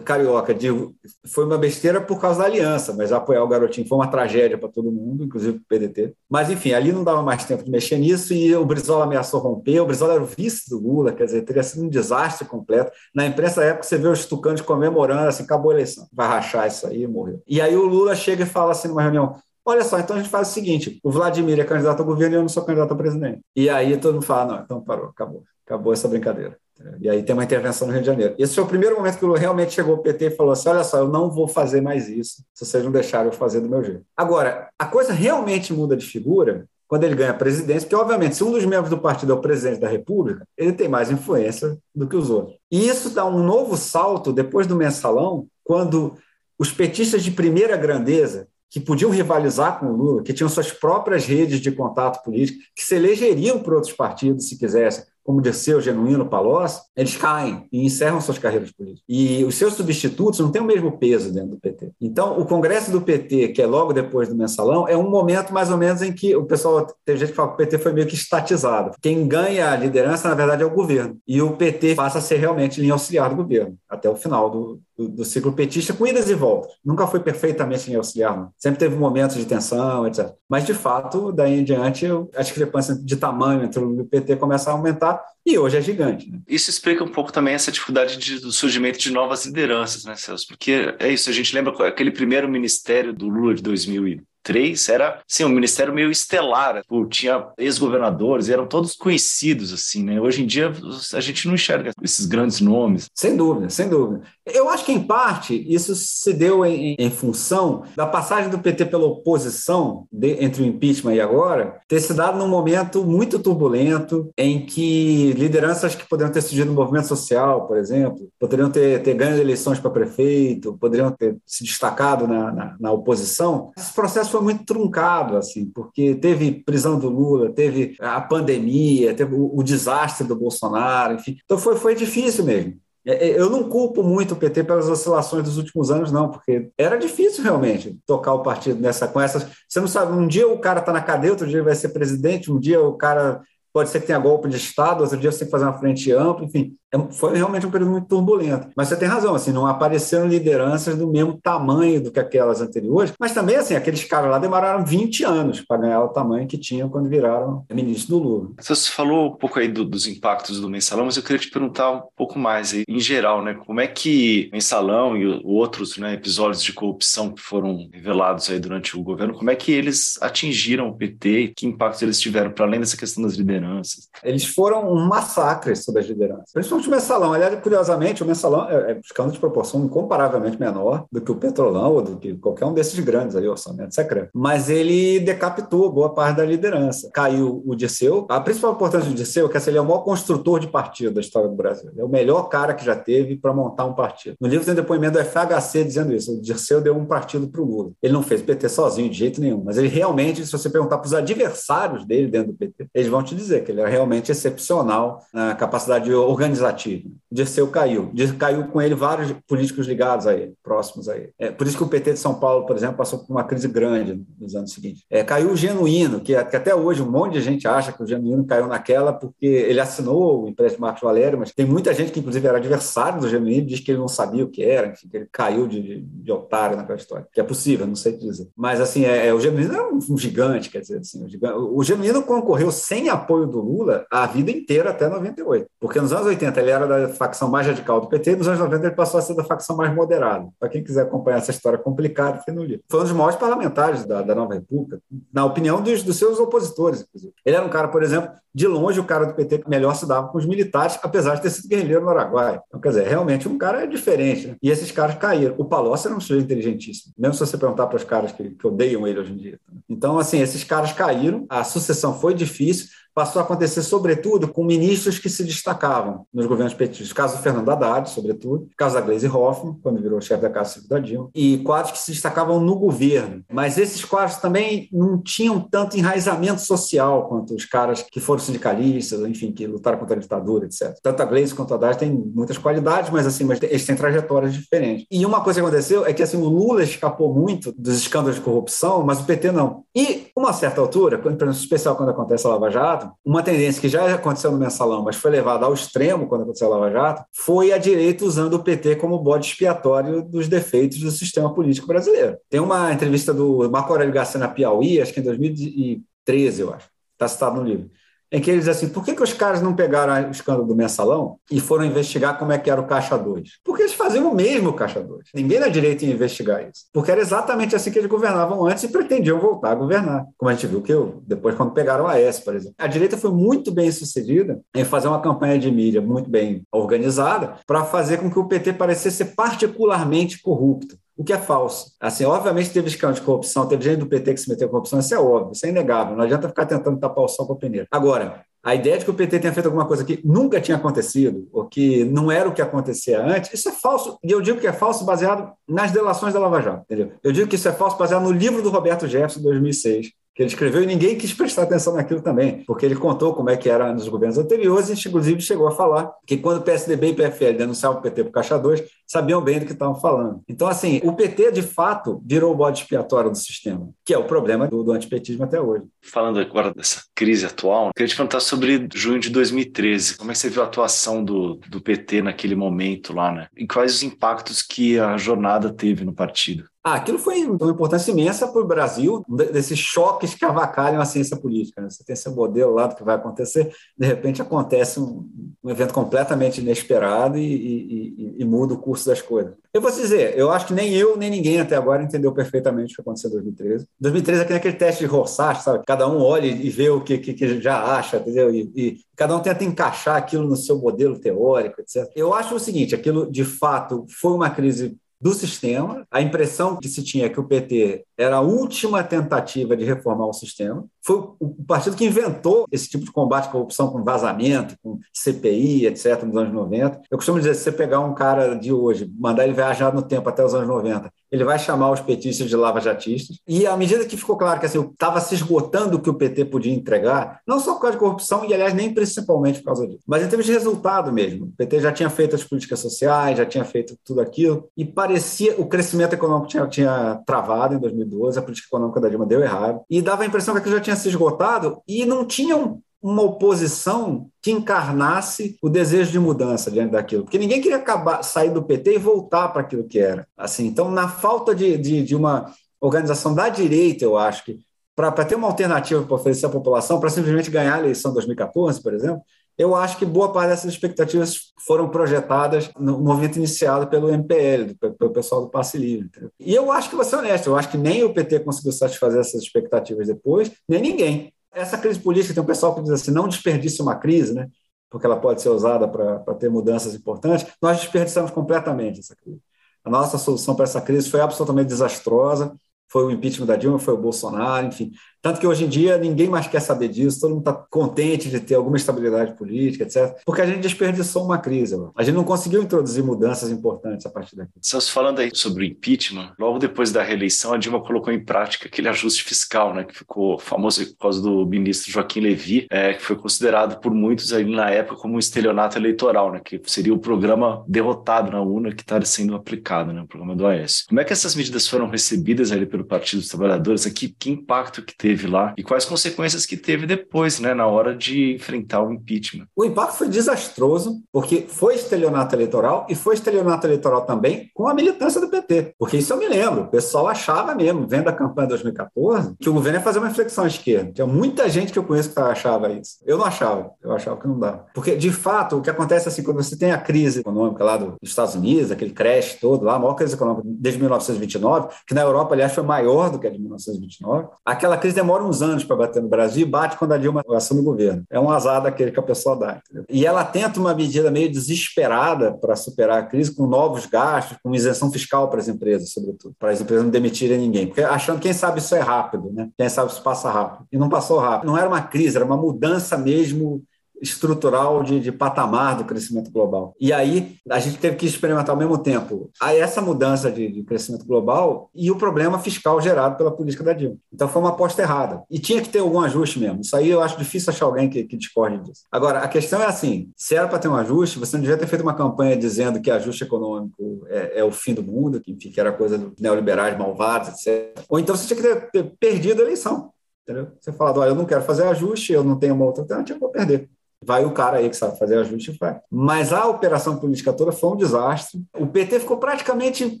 carioca, digo, foi uma besteira por causa da aliança, mas apoiar o garotinho foi uma tragédia para todo mundo, inclusive para o PDT. Mas, enfim, ali não dava mais tempo de mexer nisso e o Brizola ameaçou romper. O Brizola era o vice do Lula, quer dizer, teria sido um desastre completo. Na imprensa da época, você vê os tucanos comemorando, assim, acabou a eleição, vai rachar isso aí, morreu. E aí o Lula chega e fala assim numa reunião: Olha só, então a gente faz o seguinte: o Vladimir é candidato ao governo e eu não sou candidato a presidente. E aí todo mundo fala: não, então parou, acabou, acabou essa brincadeira. E aí tem uma intervenção no Rio de Janeiro. Esse foi o primeiro momento que o Lula realmente chegou ao PT e falou assim: olha só, eu não vou fazer mais isso se vocês não deixarem eu fazer do meu jeito. Agora, a coisa realmente muda de figura quando ele ganha a presidência, porque, obviamente, se um dos membros do partido é o presidente da República, ele tem mais influência do que os outros. E isso dá um novo salto depois do mensalão, quando os petistas de primeira grandeza, que podiam rivalizar com o Lula, que tinham suas próprias redes de contato político, que se elegeriam por outros partidos se quisessem, como Dirceu, Genuíno, Palocci, eles caem e encerram suas carreiras políticas. E os seus substitutos não têm o mesmo peso dentro do PT. Então, o congresso do PT, que é logo depois do mensalão, é um momento mais ou menos em que o pessoal, tem gente que fala que o PT foi meio que estatizado. Quem ganha a liderança, na verdade, é o governo. E o PT passa a ser realmente linha auxiliar do governo, até o final do, do, do, ciclo petista, com idas e voltas. Nunca foi perfeitamente em auxiliar, não. sempre teve momentos de tensão, etc. Mas, de fato, daí em diante, a discrepância de tamanho entre o PT começa a aumentar e hoje é gigante. Né? Isso explica um pouco também essa dificuldade de, do surgimento de novas lideranças, né, Celso? Porque é isso, a gente lembra aquele primeiro ministério do Lula de 2000 2003 era assim, um ministério meio estelar, tipo, tinha ex-governadores, eram todos conhecidos assim, né? Hoje em dia a gente não enxerga esses grandes nomes. Sem dúvida, sem dúvida. Eu acho que em parte isso se deu em, em função da passagem do PT pela oposição de, entre o impeachment e agora, ter se dado num momento muito turbulento em que lideranças que poderiam ter surgido no movimento social, por exemplo, poderiam ter, ter ganho eleições para prefeito, poderiam ter se destacado na, na, na oposição. Esse processo foi muito truncado, assim, porque teve prisão do Lula, teve a pandemia, teve o, o desastre do Bolsonaro, enfim. Então foi, foi difícil mesmo. É, é, eu não culpo muito o PT pelas oscilações dos últimos anos, não, porque era difícil realmente tocar o partido nessa com essas. Você não sabe, um dia o cara está na cadeia, outro dia ele vai ser presidente, um dia o cara pode ser que tenha golpe de Estado, outro dia você tem que fazer uma frente ampla, enfim. É foi realmente um período muito turbulento. Mas você tem razão, assim, não apareceram lideranças do mesmo tamanho do que aquelas anteriores, mas também, assim, aqueles caras lá demoraram 20 anos para ganhar o tamanho que tinham quando viraram ministro do Lula. Você falou um pouco aí do, dos impactos do mensalão, mas eu queria te perguntar um pouco mais aí, em geral, né? Como é que mensalão e outros né, episódios de corrupção que foram revelados aí durante o governo, como é que eles atingiram o PT que impactos eles tiveram, para além dessa questão das lideranças? Eles foram um massacre sobre as lideranças, principalmente o mensalão. Aliás, curiosamente, o mensalão é, é buscando de proporção incomparavelmente menor do que o petrolão ou do que qualquer um desses grandes aí, orçamento secreto. Mas ele decapitou boa parte da liderança. Caiu o Dirceu. A principal importância do Dirceu é que assim, ele é o maior construtor de partido da história do Brasil. Ele é o melhor cara que já teve para montar um partido. No livro tem depoimento do FHC dizendo isso. O Dirceu deu um partido para o Lula. Ele não fez PT sozinho, de jeito nenhum. Mas ele realmente, se você perguntar para os adversários dele dentro do PT, eles vão te dizer que ele é realmente excepcional na capacidade organizativa negativo. Dirceu caiu. Caiu com ele vários políticos ligados a ele, próximos a ele. É, por isso que o PT de São Paulo, por exemplo, passou por uma crise grande nos anos seguintes. É, caiu o Genuíno, que, que, até hoje um monte de gente acha que o Genuíno caiu naquela porque ele assinou o empréstimo Marcos Valério, mas tem muita gente que, inclusive, era adversário do Genuíno, diz que ele não sabia o que era, enfim, que ele caiu de, de, de otário naquela história. Que é possível, não sei dizer. Mas, assim, é, é o Genuíno é um, um, gigante, quer dizer, assim, o, gigante, o Genuíno concorreu sem apoio do Lula a vida inteira até 98. Porque nos anos 80 ele era da facção mais radical do PT, nos anos 90 ele passou a ser da facção mais moderada. Para quem quiser acompanhar essa história complicada, tem no livro. Foi um dos maiores parlamentares da, da Nova República, na opinião dos, dos seus opositores, inclusive. Ele era um cara, por exemplo, de longe o cara do PT que melhor se dava com os militares, apesar de ter sido guerrilheiro no Araguaia. Então, quer dizer, realmente um cara é diferente. Né? E esses caras caíram. O Palocci era um sujeito inteligentíssimo, mesmo se você perguntar para os caras que, que, odeiam ele hoje em dia. Então, assim, esses caras caíram, a sucessão foi difícil, passou a acontecer, sobretudo, com ministros que se destacavam nos governos petistas. Caso do Fernando Haddad, sobretudo, caso da Gleisi Hoffmann, quando virou chefe da Casa Civil da Dilma, e quadros que se destacavam no governo. Mas esses quadros também não tinham tanto enraizamento social quanto os caras que foram sindicalistas, enfim, que lutaram contra a ditadura, etc. Tanto a Gleisi quanto a Haddad têm muitas qualidades, mas assim, mas eles têm trajetórias diferentes. E uma coisa que aconteceu é que assim, o Lula escapou muito dos escândalos de corrupção, mas o PT não. E, uma certa altura, em especial quando acontece a Lava Jato, uma tendência que já aconteceu no mensalão, mas foi levada ao extremo quando aconteceu a Lava Jato, foi a direita usando o PT como bode expiatório dos defeitos do sistema político brasileiro. Tem uma entrevista do Marco Aurélio Garcia na Piauí, acho que em 2013, eu acho, está citado no livro em que eles dizem assim, por que, que os caras não pegaram o escândalo do mensalão e foram investigar como é que era o Caixa 2? Porque eles faziam o mesmo Caixa 2. Ninguém na direita ia investigar isso. Porque era exatamente assim que eles governavam antes e pretendiam voltar a governar. Como a gente viu que eu, depois quando pegaram a S, por exemplo. A direita foi muito bem sucedida em fazer uma campanha de mídia muito bem organizada para fazer com que o PT parecesse particularmente corrupto o que é falso. Assim, obviamente teve escândalo de corrupção, teve gente do PT que se meteu em corrupção, isso é óbvio, isso é inegável, não adianta ficar tentando tapar o sol com a peneira. Agora, a ideia de que o PT tenha feito alguma coisa que nunca tinha acontecido, ou que não era o que acontecia antes, isso é falso. E eu digo que é falso baseado nas delações da Lava Jato. Entendeu? Eu digo que isso é falso baseado no livro do Roberto Jefferson, de 2006, que ele escreveu e ninguém quis prestar atenção naquilo também, porque ele contou como é que era nos governos anteriores e, inclusive, chegou a falar que quando o PSDB e o PFL denunciavam o PT por Caixa 2, sabiam bem do que estavam falando. Então, assim, o PT, de fato, virou o bode expiatório do sistema, que é o problema do, do antipetismo até hoje. Falando agora dessa crise atual, queria te perguntar sobre junho de 2013. Como é que você viu a atuação do, do PT naquele momento lá, né? E quais os impactos que a jornada teve no partido? Ah, aquilo foi uma importância imensa para o Brasil, desses choques que avacalham a ciência política. Né? Você tem esse modelo lá do que vai acontecer, de repente acontece um, um evento completamente inesperado e, e, e, muda o curso das coisas. Eu vou dizer, eu acho que nem eu, nem ninguém até agora entendeu perfeitamente o que aconteceu em 2013. 2013 é aquele teste de Rorschach, sabe? Cada um olha e vê o que, que, que já acha, entendeu? E, e, cada um tenta encaixar aquilo no seu modelo teórico, etc. Eu acho o seguinte, aquilo de fato foi uma crise do sistema. A impressão que se tinha é que o PT era a última tentativa de reformar o sistema. Foi o partido que inventou esse tipo de combate à corrupção com vazamento, com CPI, etc., nos anos 90. Eu costumo dizer, se você pegar um cara de hoje, mandar ele viajar no tempo até os anos 90, ele vai chamar os petistas de lava-jatistas. E à medida que ficou claro que assim, estava se esgotando o que o PT podia entregar, não só por causa de corrupção, e aliás, nem principalmente por causa disso, mas em termos de resultado mesmo. O PT já tinha feito as políticas sociais, já tinha feito tudo aquilo, e parecia o crescimento econômico tinha, tinha travado em 2012, a política econômica da Dilma deu errado, e dava a impressão que aquilo já tinha se esgotado e não tinha um uma oposição que encarnasse o desejo de mudança diante daquilo, porque ninguém queria acabar, sair do PT e voltar para aquilo que era. Assim, então, na falta de, de, de uma organização da direita, eu acho que para ter uma alternativa para oferecer à população, para simplesmente ganhar a eleição de 2014, por exemplo, eu acho que boa parte dessas expectativas foram projetadas no movimento iniciado pelo MPL, pelo pessoal do Passe Livre. E eu acho que vou ser honesto, eu acho que nem o PT conseguiu satisfazer essas expectativas depois, nem ninguém essa crise política, tem um pessoal que diz assim, não desperdice uma crise, né? porque ela pode ser usada para ter mudanças importantes, nós desperdiçamos completamente essa crise. A nossa solução para essa crise foi absolutamente desastrosa, foi o impeachment da Dilma, foi o Bolsonaro, enfim. Tanto que hoje em dia ninguém mais quer saber disso, todo mundo está contente de ter alguma estabilidade política, etc. Porque a gente desperdiçou uma crise. A gente não conseguiu introduzir mudanças importantes a partir daqui. Celso, falando aí sobre o impeachment, logo depois da reeleição, a Dilma colocou em prática aquele ajuste fiscal, né, que ficou famoso por causa do ministro Joaquim Levy, é, que foi considerado por muitos aí na época como um estelionato eleitoral, né, que seria o programa derrotado na UNA que está sendo aplicado, né, o programa do AS. Como é que essas medidas foram recebidas ali pelo Partido dos Trabalhadores? Aqui, que impacto que teve teve lá e quais consequências que teve depois, né, na hora de enfrentar o impeachment. O impacto foi desastroso, porque foi estelionato eleitoral e foi estelionato eleitoral também com a militância do PT. Porque isso eu me lembro, o pessoal achava mesmo, vendo a campanha de 2014, que o governo ia fazer uma inflexão à esquerda. Tinha muita gente que eu conheço que achava isso. Eu não achava, eu achava que não dava. Porque, de fato, o que acontece assim, quando você tem a crise econômica lá dos Estados Unidos, aquele crash todo lá, a maior crise econômica desde 1929, que na Europa, aliás, foi maior do que a de 1929, aquela crise demora uns anos para bater no Brasil e bate quando a Dilma assume o governo. É um azar daquele que a pessoa dá. Entendeu? E ela tenta uma medida meio desesperada para superar a crise, com novos gastos, com isenção fiscal para as empresas, sobretudo, para as empresas não demitirem ninguém. Porque achando, quem sabe isso é rápido, né? Quem sabe isso passa rápido. E não passou rápido. Não era uma crise, era uma mudança mesmo estrutural de, de, patamar do crescimento global. E aí a gente teve que experimentar ao mesmo tempo essa mudança de, de, crescimento global e o problema fiscal gerado pela política da Dilma. Então foi uma aposta errada. E tinha que ter algum ajuste mesmo. Isso aí eu acho difícil achar alguém que, que discorde disso. Agora, a questão é assim, se era para ter um ajuste, você não devia ter feito uma campanha dizendo que ajuste econômico é, é o fim do mundo, que, enfim, que era coisa dos neoliberais malvados, etc. Ou então você tinha que ter, ter perdido a eleição. Entendeu? Você falado, eu não quero fazer ajuste, eu não tenho uma outra alternativa, vou perder. Vai o cara aí que sabe fazer ajuste e faz. Mas a operação política toda foi um desastre. O PT ficou praticamente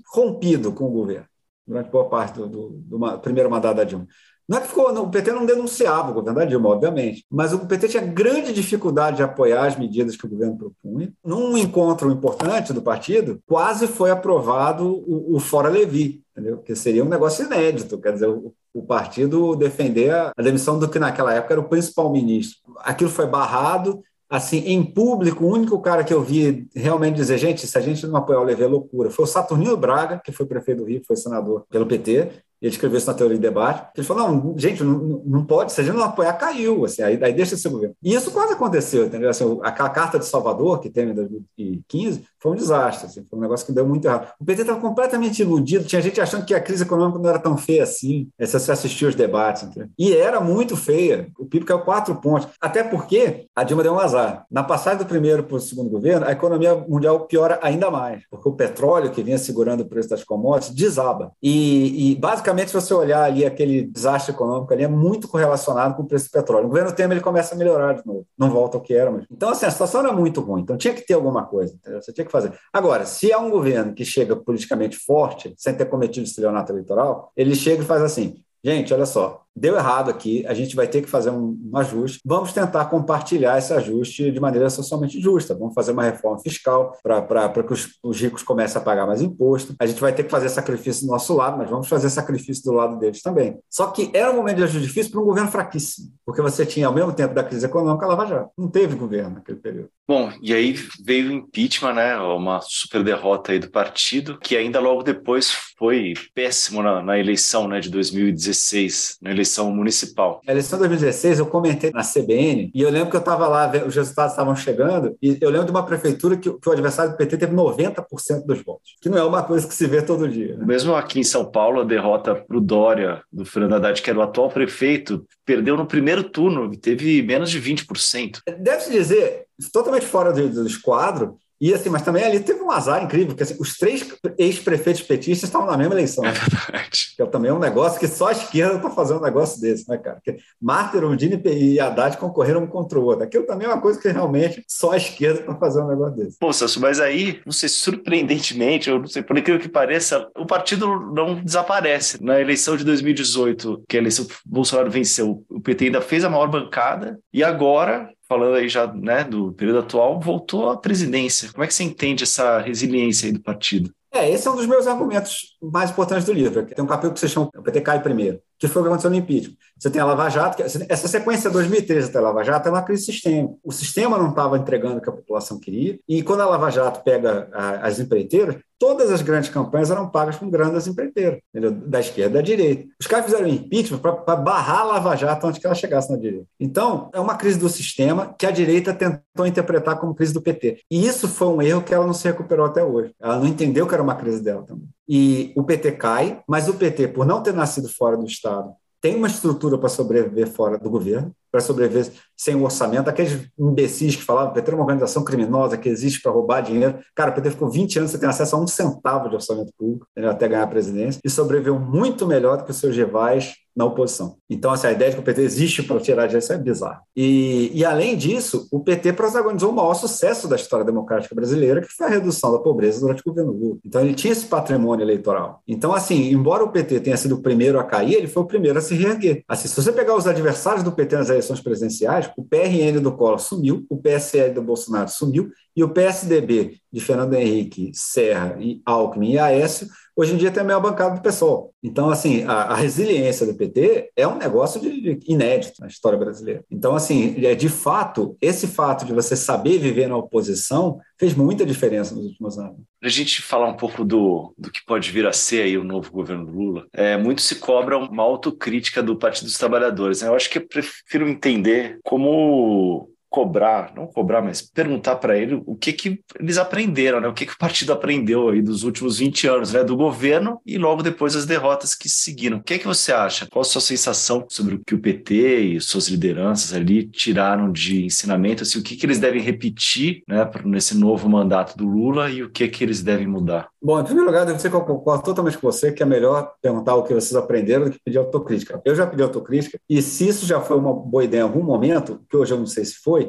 rompido com o governo durante boa parte do, do, do primeiro mandato da Dilma. Não é que ficou, não, o PT não denunciava o governo da Dilma, obviamente, mas o PT tinha grande dificuldade de apoiar as medidas que o governo propunha. Num encontro importante do partido, quase foi aprovado o, o Fora Levi, entendeu? Que seria um negócio inédito, quer dizer, o, o partido defender a, a demissão do que naquela época era o principal ministro. Aquilo foi barrado, assim, em público, o único cara que eu vi realmente dizer, gente, se a gente não apoiar o Levê é loucura, foi o Saturnino Braga, que foi prefeito do Rio, foi senador pelo PT, ele escreveu isso na teoria de debate, ele falou, não, gente, não, não pode, se a gente não apoiar, caiu, assim, aí, aí deixa esse governo. E isso quase aconteceu, entendeu? Assim, aquela carta de Salvador, que teve em 2015, foi um desastre, assim, foi um negócio que deu muito errado. O PT estava completamente iludido, tinha gente achando que a crise econômica não era tão feia assim, é, se você assistiu os debates, entendeu? E era muito feia, o PIB caiu quatro pontos, até porque a Dilma deu um azar. Na passagem do primeiro para o segundo governo, a economia mundial piora ainda mais, porque o petróleo, que vinha segurando o preço das commodities, desaba. E, e basicamente, basicamente, se você olhar ali aquele desastre econômico ali, é muito correlacionado com o preço do petróleo. O governo Temer ele começa a melhorar de novo, não volta ao que era. Mas... Então, assim, a situação era muito ruim. Então, tinha que ter alguma coisa, entendeu? você tinha que fazer. Agora, se é um governo que chega politicamente forte, sem ter cometido estelionato eleitoral, ele chega e faz assim: gente, olha só, deu errado aqui, a gente vai ter que fazer um, um, ajuste. Vamos tentar compartilhar esse ajuste de maneira socialmente justa. Vamos fazer uma reforma fiscal para que os, os, ricos comecem a pagar mais imposto. A gente vai ter que fazer sacrifício do nosso lado, mas vamos fazer sacrifício do lado deles também. Só que era um momento de ajuste difícil para um governo fraquíssimo, porque você tinha, ao mesmo tempo da crise econômica, a Lava Jato. Não teve governo naquele período. Bom, e aí veio o impeachment, né? Uma super derrota aí do partido, que ainda logo depois foi péssimo na, na eleição né, de 2016, na eleição eleição municipal. A eleição de 2016 eu comentei na CBN e eu lembro que eu estava lá, os resultados estavam chegando e eu lembro de uma prefeitura que, que o adversário do PT teve 90% dos votos, que não é uma coisa que se vê todo dia. Né? Mesmo aqui em São Paulo, a derrota para o Dória, do Fernando Haddad, que era o atual prefeito, perdeu no primeiro turno teve menos de 20%. Deve-se dizer, totalmente fora do, do esquadro, e assim, mas também ali teve um azar incrível, porque assim, os três ex-prefeitos petistas estavam na mesma eleição. É verdade. Que é também um negócio que só a esquerda está fazendo um negócio desse, né, cara? Porque Marta Erundini e Haddad concorreram um contra o outro. Aquilo também é uma coisa que realmente só a esquerda está fazendo um negócio desse. Pô, Celso, mas aí, não sei, surpreendentemente, eu não sei, por incrível que pareça, o partido não desaparece. Na eleição de 2018, que a eleição Bolsonaro venceu, o PT ainda fez a maior bancada, e agora falando aí já né, do período atual, voltou à presidência. Como é que você entende essa resiliência aí do partido? É, esse é um dos meus argumentos mais importantes do livro. Tem um capítulo que você chama o PT cai primeiro, que foi o que aconteceu no impeachment. Você tem a Lava Jato, essa sequência 2013 até a Lava Jato é uma crise sistêmica. O sistema não estava entregando o que a população queria, e quando a Lava Jato pega a, as empreiteiras, todas as grandes campanhas eram pagas com grandes empreiteiras, entendeu? da esquerda da direita. Os caras fizeram impeachment para barrar a Lava Jato antes que ela chegasse na direita. Então, é uma crise do sistema que a direita tentou interpretar como crise do PT. E isso foi um erro que ela não se recuperou até hoje. Ela não entendeu que era uma crise dela também. E o PT cai, mas o PT, por não ter nascido fora do Estado, tem uma estrutura para sobreviver fora do governo, para sobreviver sem um orçamento. Aqueles imbecis que falavam que o PT é uma organização criminosa que existe para roubar dinheiro. Cara, o PT ficou 20 anos sem ter acesso a um centavo de orçamento público até ganhar a presidência e sobreviveu muito melhor do que os seus rivais na oposição. Então, assim, a ideia de que o PT existe para tirar disso é bizarra. E, e, além disso, o PT protagonizou o maior sucesso da história democrática brasileira, que foi a redução da pobreza durante o governo Lula. Então, ele tinha esse patrimônio eleitoral. Então, assim, embora o PT tenha sido o primeiro a cair, ele foi o primeiro a se reerguer. Assim, se você pegar os adversários do PT nas eleições presidenciais, o PRN do Collor sumiu, o PSL do Bolsonaro sumiu e o PSDB de Fernando Henrique, Serra e Alckmin e Aécio, hoje em dia tem a meia bancada do PSOL. Então, assim, a, a resiliência do PT é um negócio de, de inédito na história brasileira. Então, assim, é, de fato, esse fato de você saber viver na oposição fez muita diferença nos últimos anos. Para a gente falar um pouco do, do que pode vir a ser aí o novo governo Lula, é, muito se cobra uma autocrítica do Partido dos Trabalhadores. Né? Eu acho que eu prefiro entender como cobrar, não cobrar, mas perguntar para ele o que que eles aprenderam, né? O que que o partido aprendeu aí dos últimos 20 anos, né, do governo e logo depois as derrotas que seguiram. O que que você acha? Qual a sua sensação sobre o que o PT e suas lideranças ali tiraram de ensinamento, assim, o que que eles devem repetir, né, nesse novo mandato do Lula e o que que eles devem mudar? Bom, em primeiro lugar, devo dizer que eu concordo totalmente com você que é melhor perguntar o que vocês aprenderam do que pedir autocrítica. Eu já pedi autocrítica e se isso já foi uma boa ideia em algum momento, que hoje eu não sei se foi,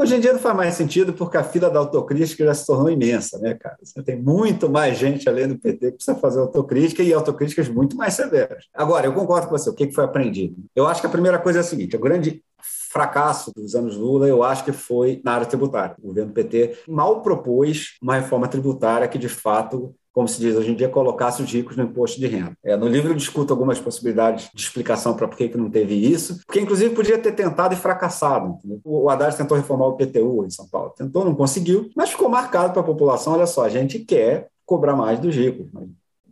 Hoje em dia não faz mais sentido porque a fila da autocrítica já se tornou imensa, né, cara? Você tem muito mais gente além do PT que precisa fazer autocrítica e autocríticas muito mais severas. Agora, eu concordo com você, o que foi aprendido? Eu acho que a primeira coisa é a seguinte: o grande fracasso dos anos Lula, eu acho que foi na área tributária. O governo PT mal propôs uma reforma tributária que, de fato, como se diz hoje em dia, colocasse os ricos no imposto de renda. É, no livro eu discuto algumas possibilidades de explicação para por que, que não teve isso, porque inclusive podia ter tentado e fracassado. Entendeu? O Haddad tentou reformar o PTU em São Paulo, tentou, não conseguiu, mas ficou marcado para a população, olha só, a gente quer cobrar mais dos ricos,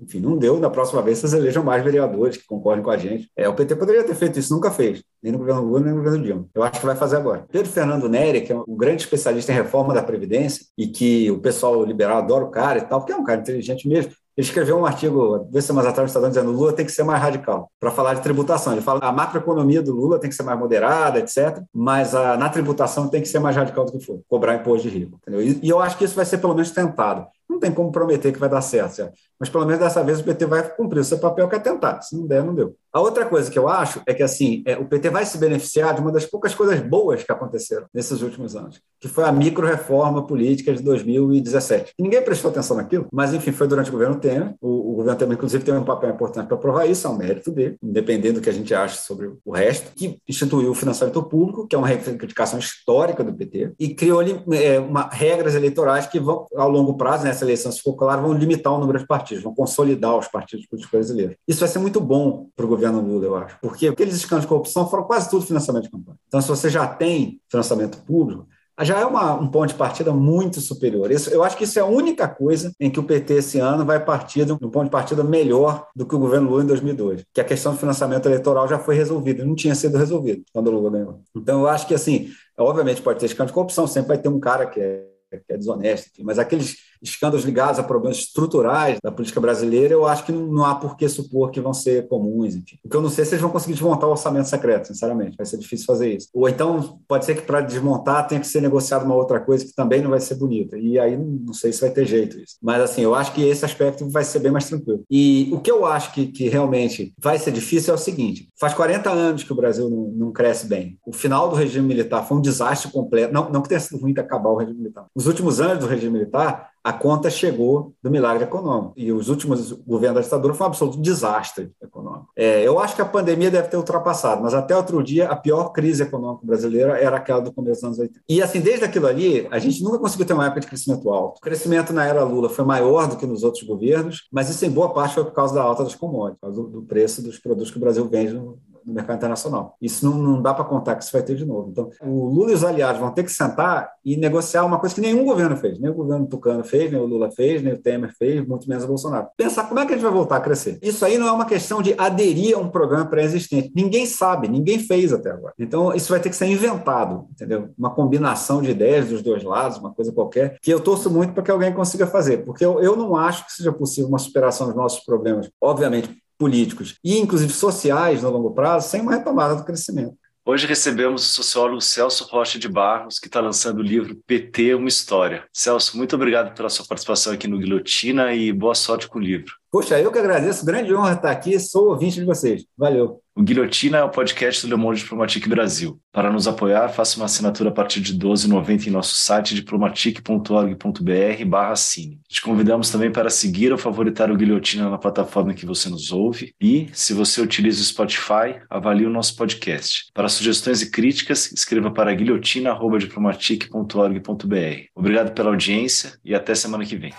enfim, não deu. Da próxima vez, vocês elejam mais vereadores que concordem com a gente. É, o PT poderia ter feito isso, nunca fez. Nem no governo Lula, nem no governo Dilma. Eu acho que vai fazer agora. Pedro Fernando Neri, que é um grande especialista em reforma da Previdência e que o pessoal liberal adora o cara e tal, porque é um cara inteligente mesmo. Ele escreveu um artigo duas semanas atrás no Estadão dizendo que Lula tem que ser mais radical para falar de tributação. Ele fala que a macroeconomia do Lula tem que ser mais moderada, etc. Mas a, na tributação tem que ser mais radical do que for, cobrar imposto de rico. E, e eu acho que isso vai ser pelo menos tentado. Não tem como prometer que vai dar certo, certo? Mas pelo menos dessa vez o PT vai cumprir o seu papel, que é tentar. Se não der, não deu. A outra coisa que eu acho é que assim é, o PT vai se beneficiar de uma das poucas coisas boas que aconteceram nesses últimos anos, que foi a micro-reforma política de 2017. E ninguém prestou atenção naquilo, mas enfim, foi durante o governo Temer. O, o governo Temer, inclusive, tem um papel importante para provar isso, é um mérito dele, independente do que a gente acha sobre o resto, que instituiu o financiamento público, que é uma reivindicação histórica do PT, e criou é, uma, regras eleitorais que vão, ao longo prazo, nessa eleição, se for claro, vão limitar o número de partidos, vão consolidar os partidos políticos brasileiros. Isso vai ser muito bom para o governo Lula, eu acho, porque aqueles escândalos de corrupção foram quase tudo financiamento de campanha. Então, se você já tem financiamento público, já é uma, um ponto de partida muito superior. Isso, eu acho que isso é a única coisa em que o PT esse ano vai partir de um ponto de partida melhor do que o governo Lula em 2002, que a questão do financiamento eleitoral já foi resolvida, não tinha sido resolvido quando o Lula ganhou. Então, eu acho que, assim, obviamente pode ter escândalo de corrupção, sempre vai ter um cara que é que é desonesto, mas aqueles escândalos ligados a problemas estruturais da política brasileira, eu acho que não, há por que supor que vão ser comuns. Enfim. O que eu não sei é se eles vão conseguir desmontar o orçamento secreto, sinceramente, vai ser difícil fazer isso. Ou então, pode ser que para desmontar tenha que ser negociado uma outra coisa que também não vai ser bonita, e aí não sei se vai ter jeito isso. Mas, assim, eu acho que esse aspecto vai ser bem mais tranquilo. E o que eu acho que, que realmente vai ser difícil é o seguinte, faz 40 anos que o Brasil não, não cresce bem. O final do regime militar foi um desastre completo, não, não que tenha sido ruim de acabar o regime militar, nos últimos anos do regime militar, a conta chegou do milagre econômico. E os últimos governos da ditadura foi um absoluto desastre econômico. É, eu acho que a pandemia deve ter ultrapassado, mas até outro dia a pior crise econômica brasileira era aquela do começo dos anos 80. E assim, desde aquilo ali, a gente nunca conseguiu ter uma época de crescimento alto. O crescimento na era Lula foi maior do que nos outros governos, mas isso em boa parte foi por causa da alta das commodities, do, do preço dos produtos que o Brasil vende no, no mercado internacional. Isso não, não dá para contar que isso vai ter de novo. Então, o Lula e os aliados vão ter que sentar e negociar uma coisa que nenhum governo fez. Nem o governo Tucano fez, nem o Lula fez, nem o Temer fez, muito menos o Bolsonaro. Pensar como é que a gente vai voltar a crescer. Isso aí não é uma questão de aderir a um programa pré-existente. Ninguém sabe, ninguém fez até agora. Então, isso vai ter que ser inventado, entendeu? Uma combinação de ideias dos dois lados, uma coisa qualquer, que eu torço muito para que alguém consiga fazer, porque eu, eu não acho que seja possível uma superação dos nossos problemas. Obviamente, políticos e, inclusive, sociais no longo prazo, sem uma retomada do crescimento. Hoje recebemos o sociólogo Celso Rocha de Barros, que está lançando o livro PT, uma história. Celso, muito obrigado pela sua participação aqui no Guilhotina e boa sorte com o livro. Poxa, eu que agradeço, grande honra estar aqui, sou ouvinte de vocês. Valeu. O Guilhotina é o podcast do Le Monde Diplomatique Brasil. Para nos apoiar, faça uma assinatura a partir de R$ 12,90 em nosso site diplomatique.org.br barra assine. Te convidamos também para seguir ou favoritar o Guilhotina na plataforma que você nos ouve e, se você utiliza o Spotify, avalie o nosso podcast. Para sugestões e críticas, escreva para guilhotina.diplomatique.org.br. Obrigado pela audiência e até semana que vem.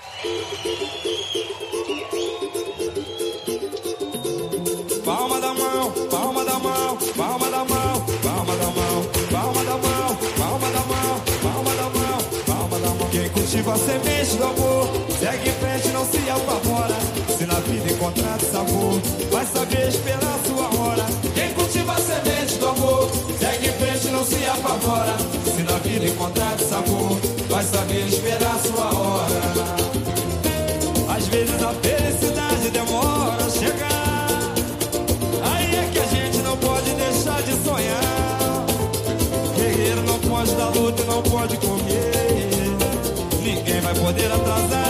Encontrar sabor, vai saber esperar sua hora. Quem cultiva a semente do amor, segue em frente, não se apavora. Se na vida encontrar sabor, vai saber esperar sua hora. Às vezes a felicidade demora a chegar. Aí é que a gente não pode deixar de sonhar. Guerreiro não pode dar luta e não pode comer. Ninguém vai poder atrasar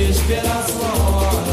esperar sua hora.